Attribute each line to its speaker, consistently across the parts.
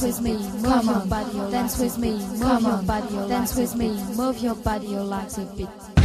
Speaker 1: dance with me, move your body, dance with me, move your body, dance with me, move your body, like a beat.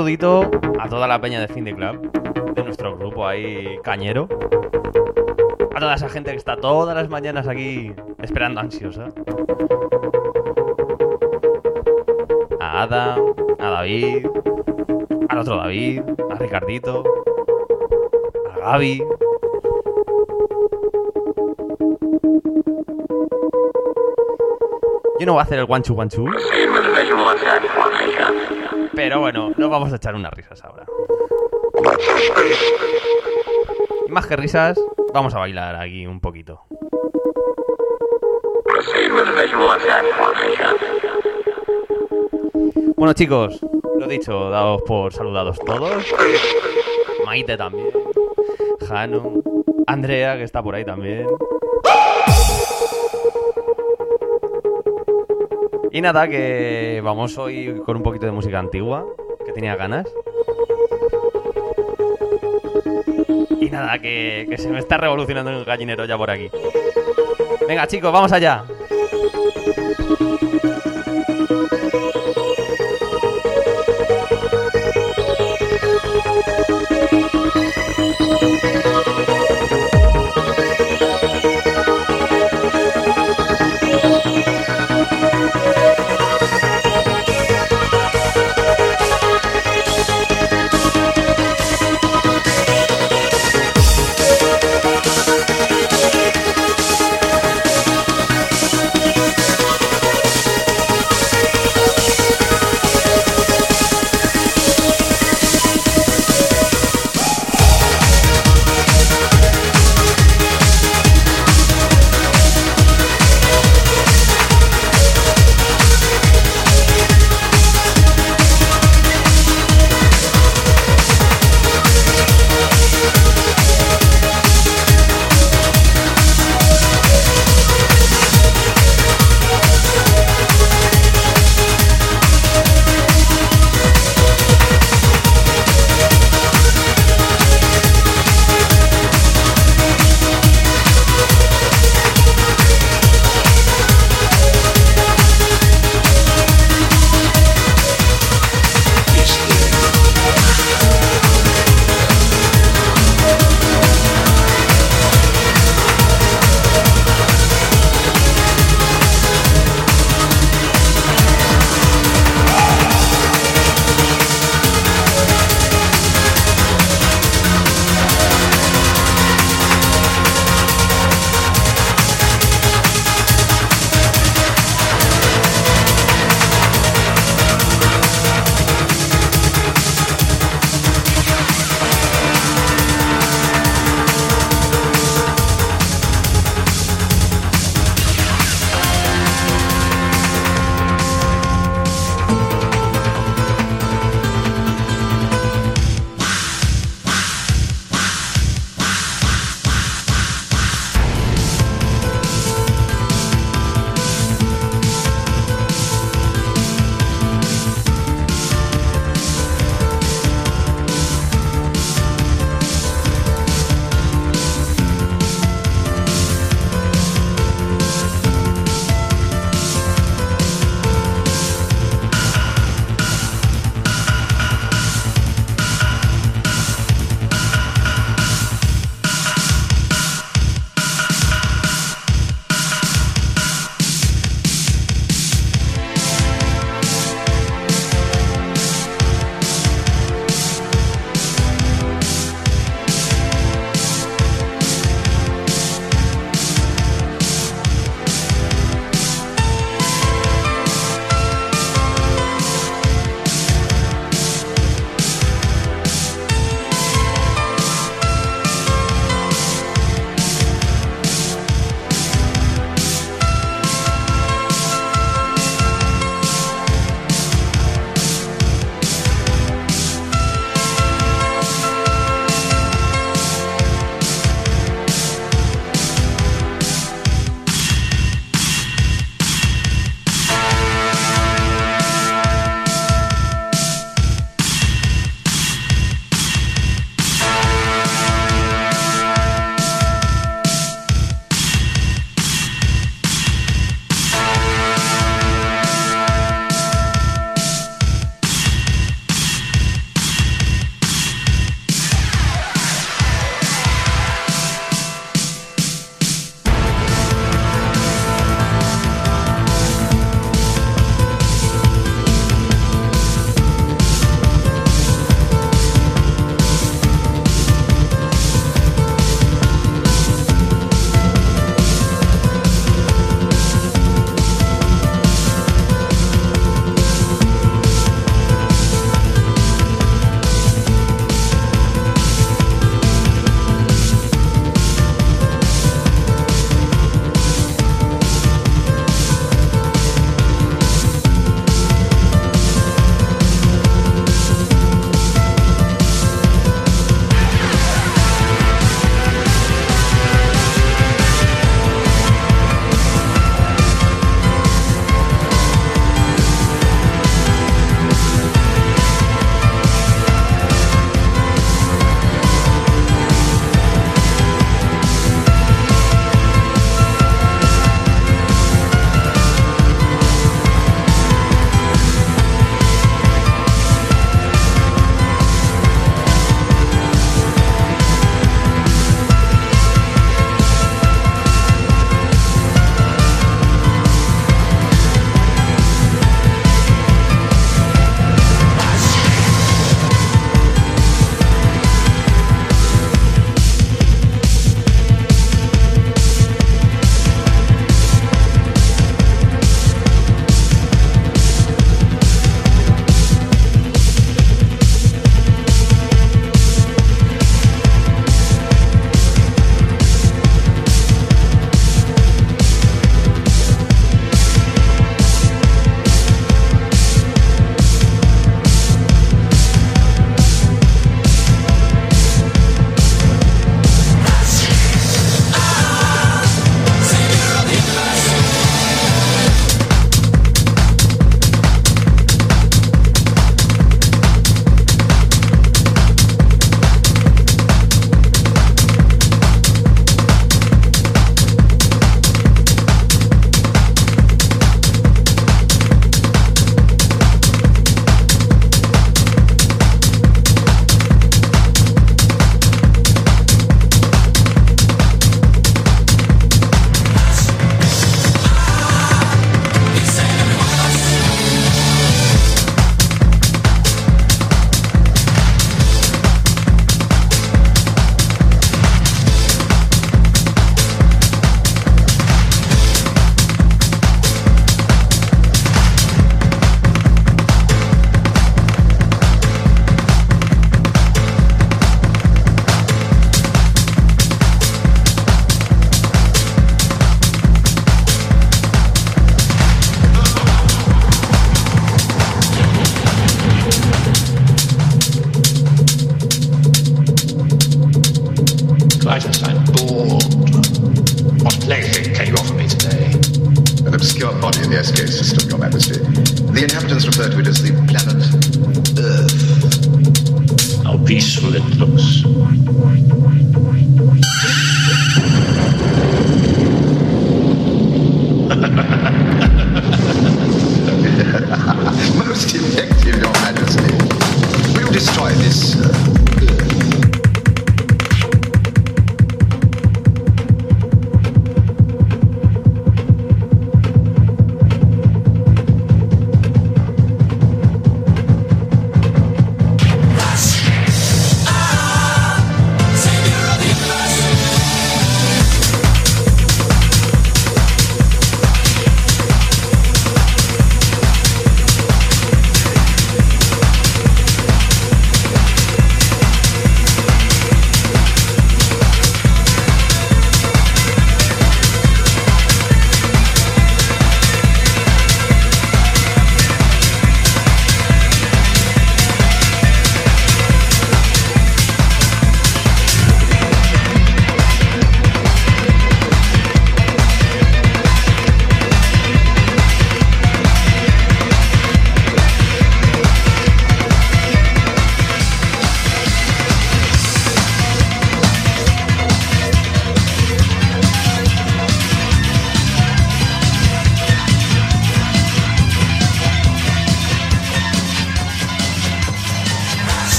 Speaker 2: Saludito a toda la peña de Fin de Club, de nuestro grupo ahí cañero. A toda esa gente que está todas las mañanas aquí esperando ansiosa. A Ada, a David, al otro David, a Ricardito, a Gaby. Yo no voy a hacer el guanchu guanchu. Pero bueno, nos vamos a echar unas risas ahora. Y más que risas, vamos a bailar aquí un poquito. Bueno chicos, lo dicho, daos por saludados todos. Maite también. Janu. Andrea, que está por ahí también. Y nada, que vamos hoy con un poquito de música antigua, que tenía ganas. Y nada, que, que se me está revolucionando el gallinero ya por aquí. Venga chicos, vamos allá.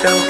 Speaker 3: So.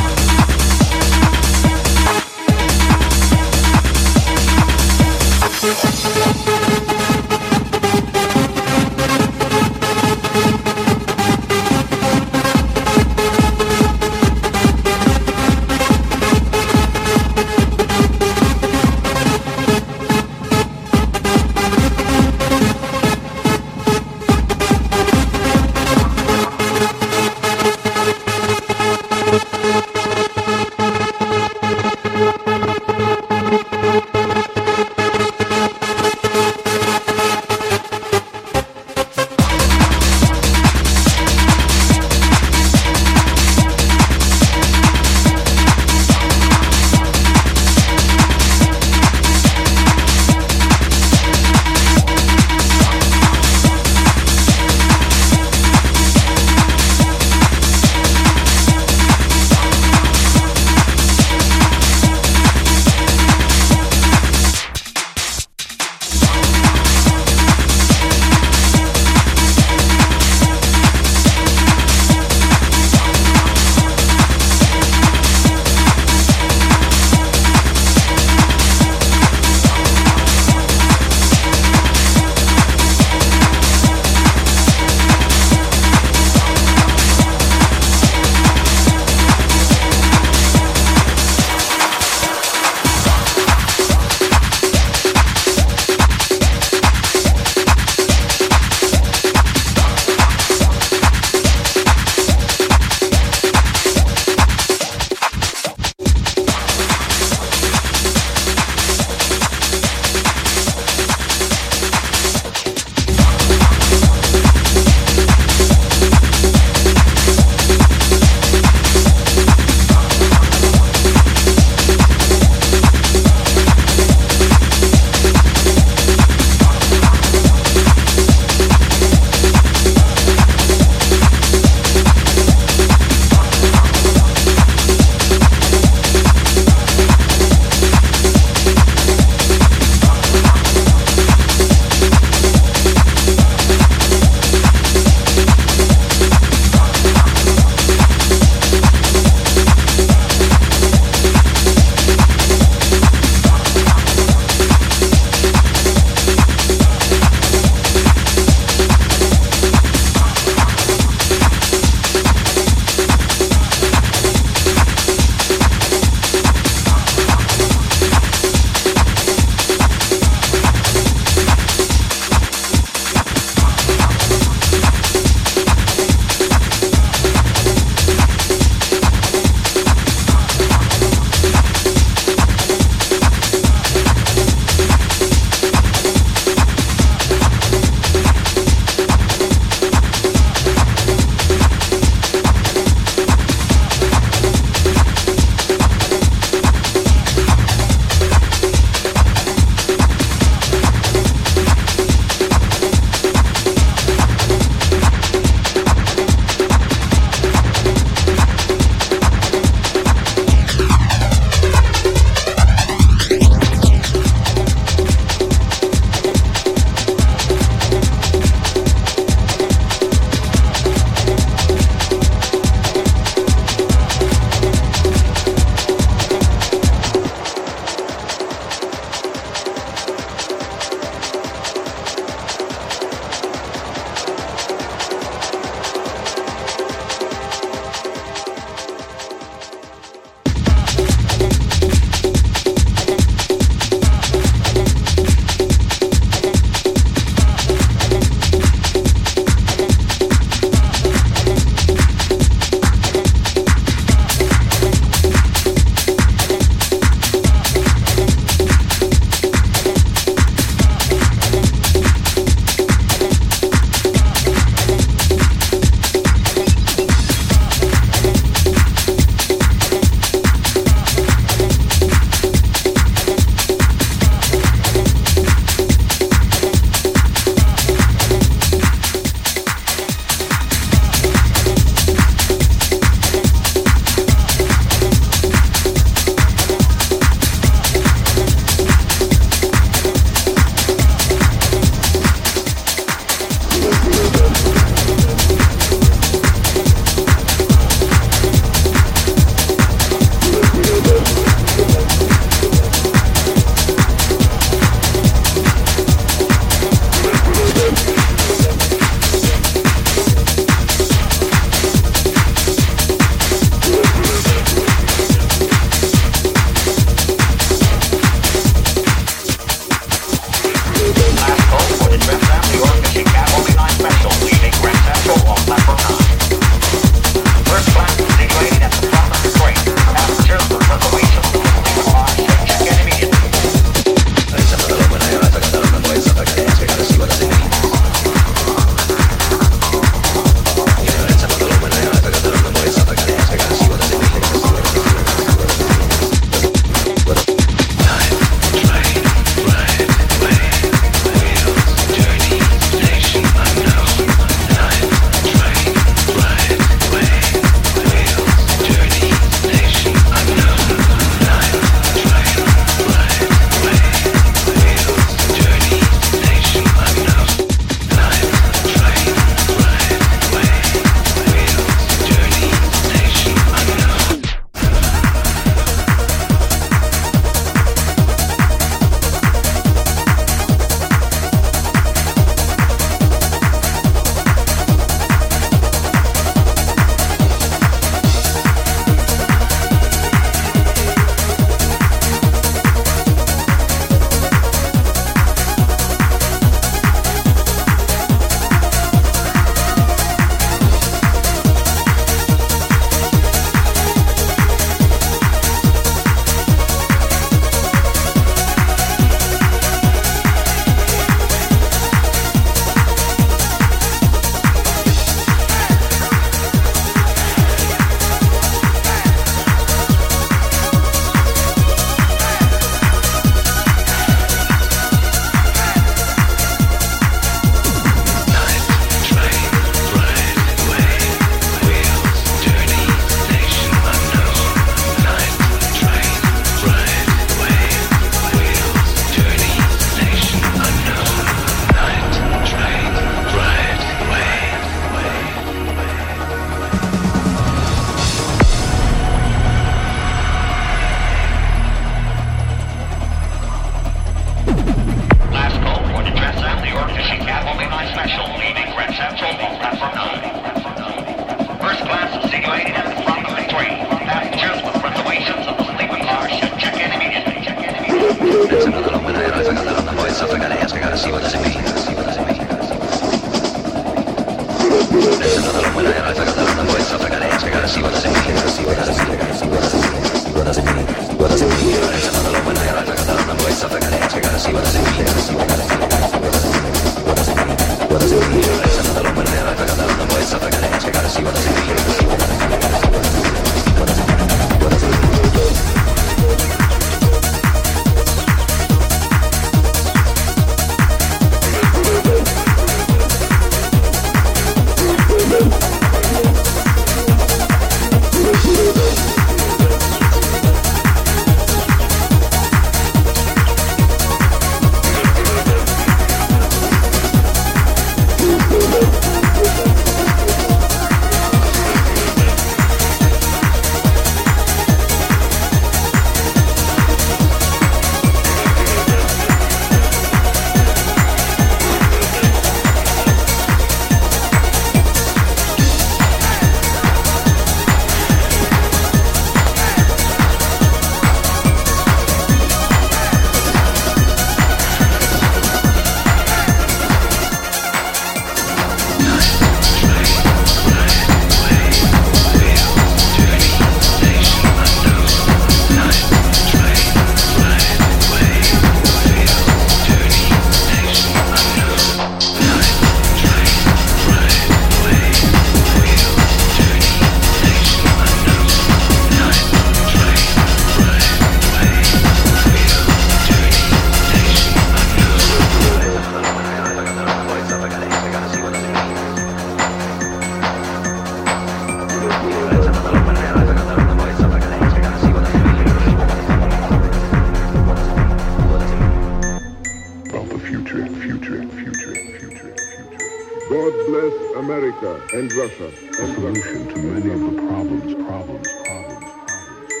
Speaker 4: God bless America and Russia.
Speaker 5: A solution to many of the problems, problems, problems, problems.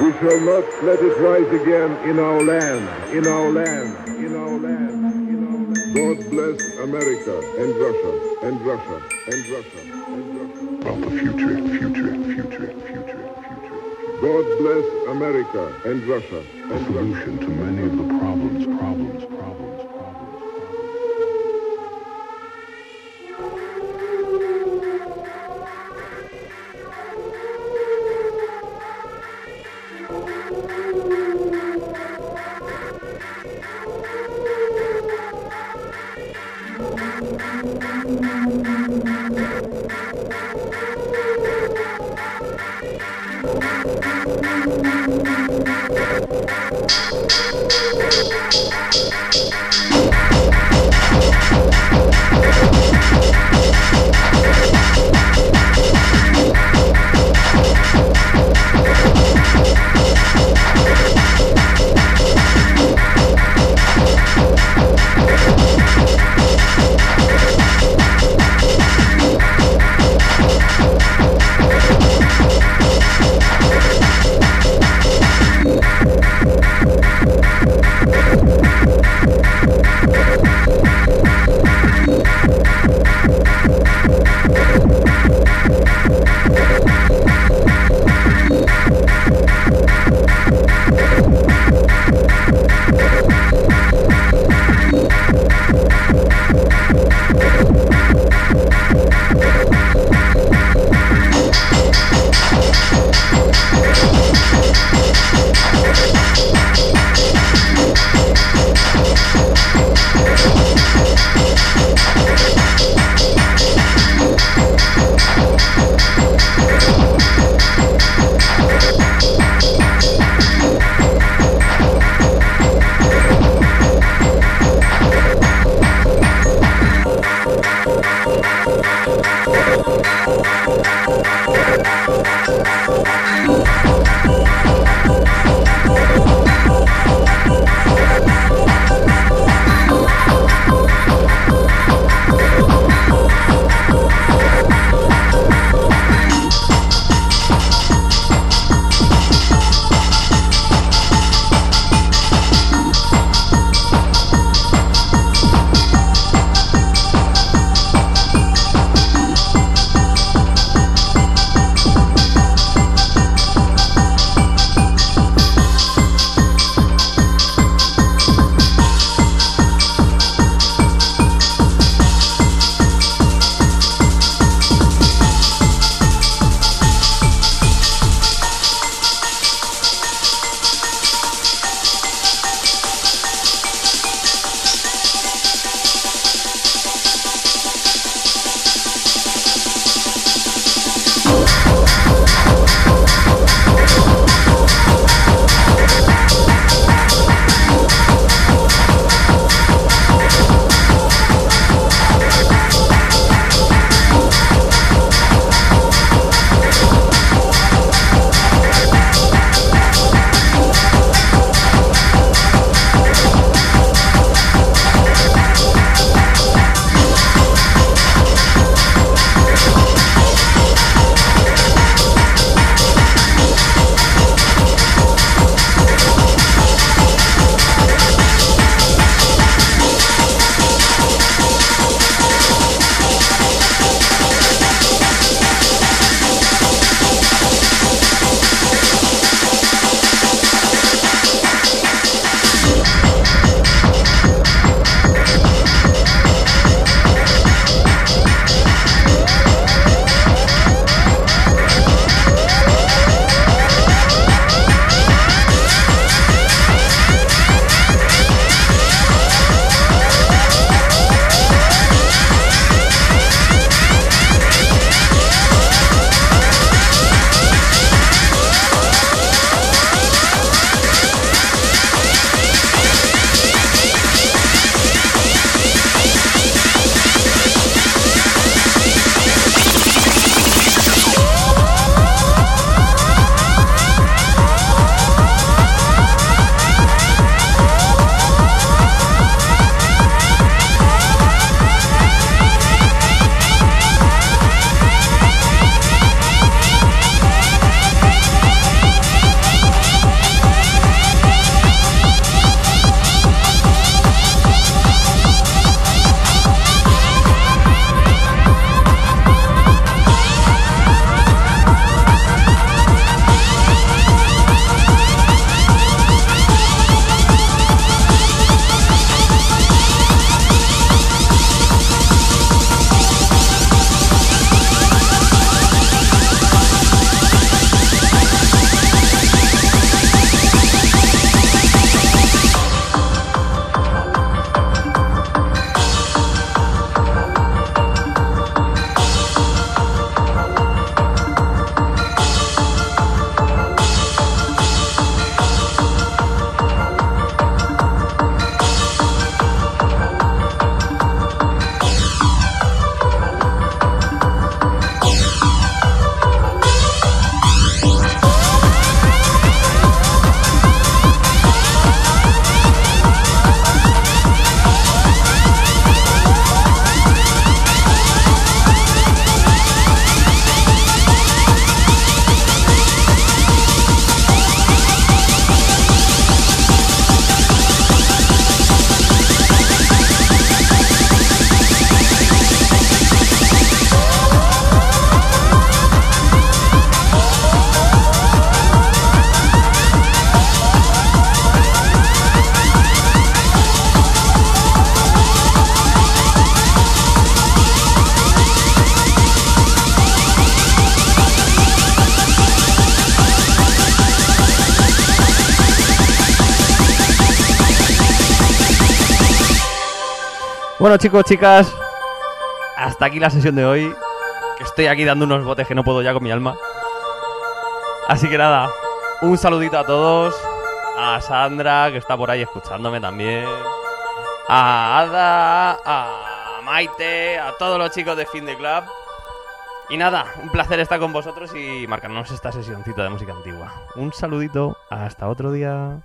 Speaker 4: We shall not let it rise again in our land, in our land, in our land, in our land. God bless America and Russia, and Russia, and Russia, and Russia.
Speaker 5: About the future, future, future, future.
Speaker 4: God bless America and Russia,
Speaker 5: A solution to many of the problems, problems, problems.
Speaker 2: Bueno, chicos, chicas, hasta aquí la sesión de hoy. Que estoy aquí dando unos botes que no puedo ya con mi alma. Así que nada, un saludito a todos. A Sandra, que está por ahí escuchándome también. A Ada, a Maite, a todos los chicos de Fin de Club. Y nada, un placer estar con vosotros y marcarnos esta sesioncita de música antigua. Un saludito, hasta otro día.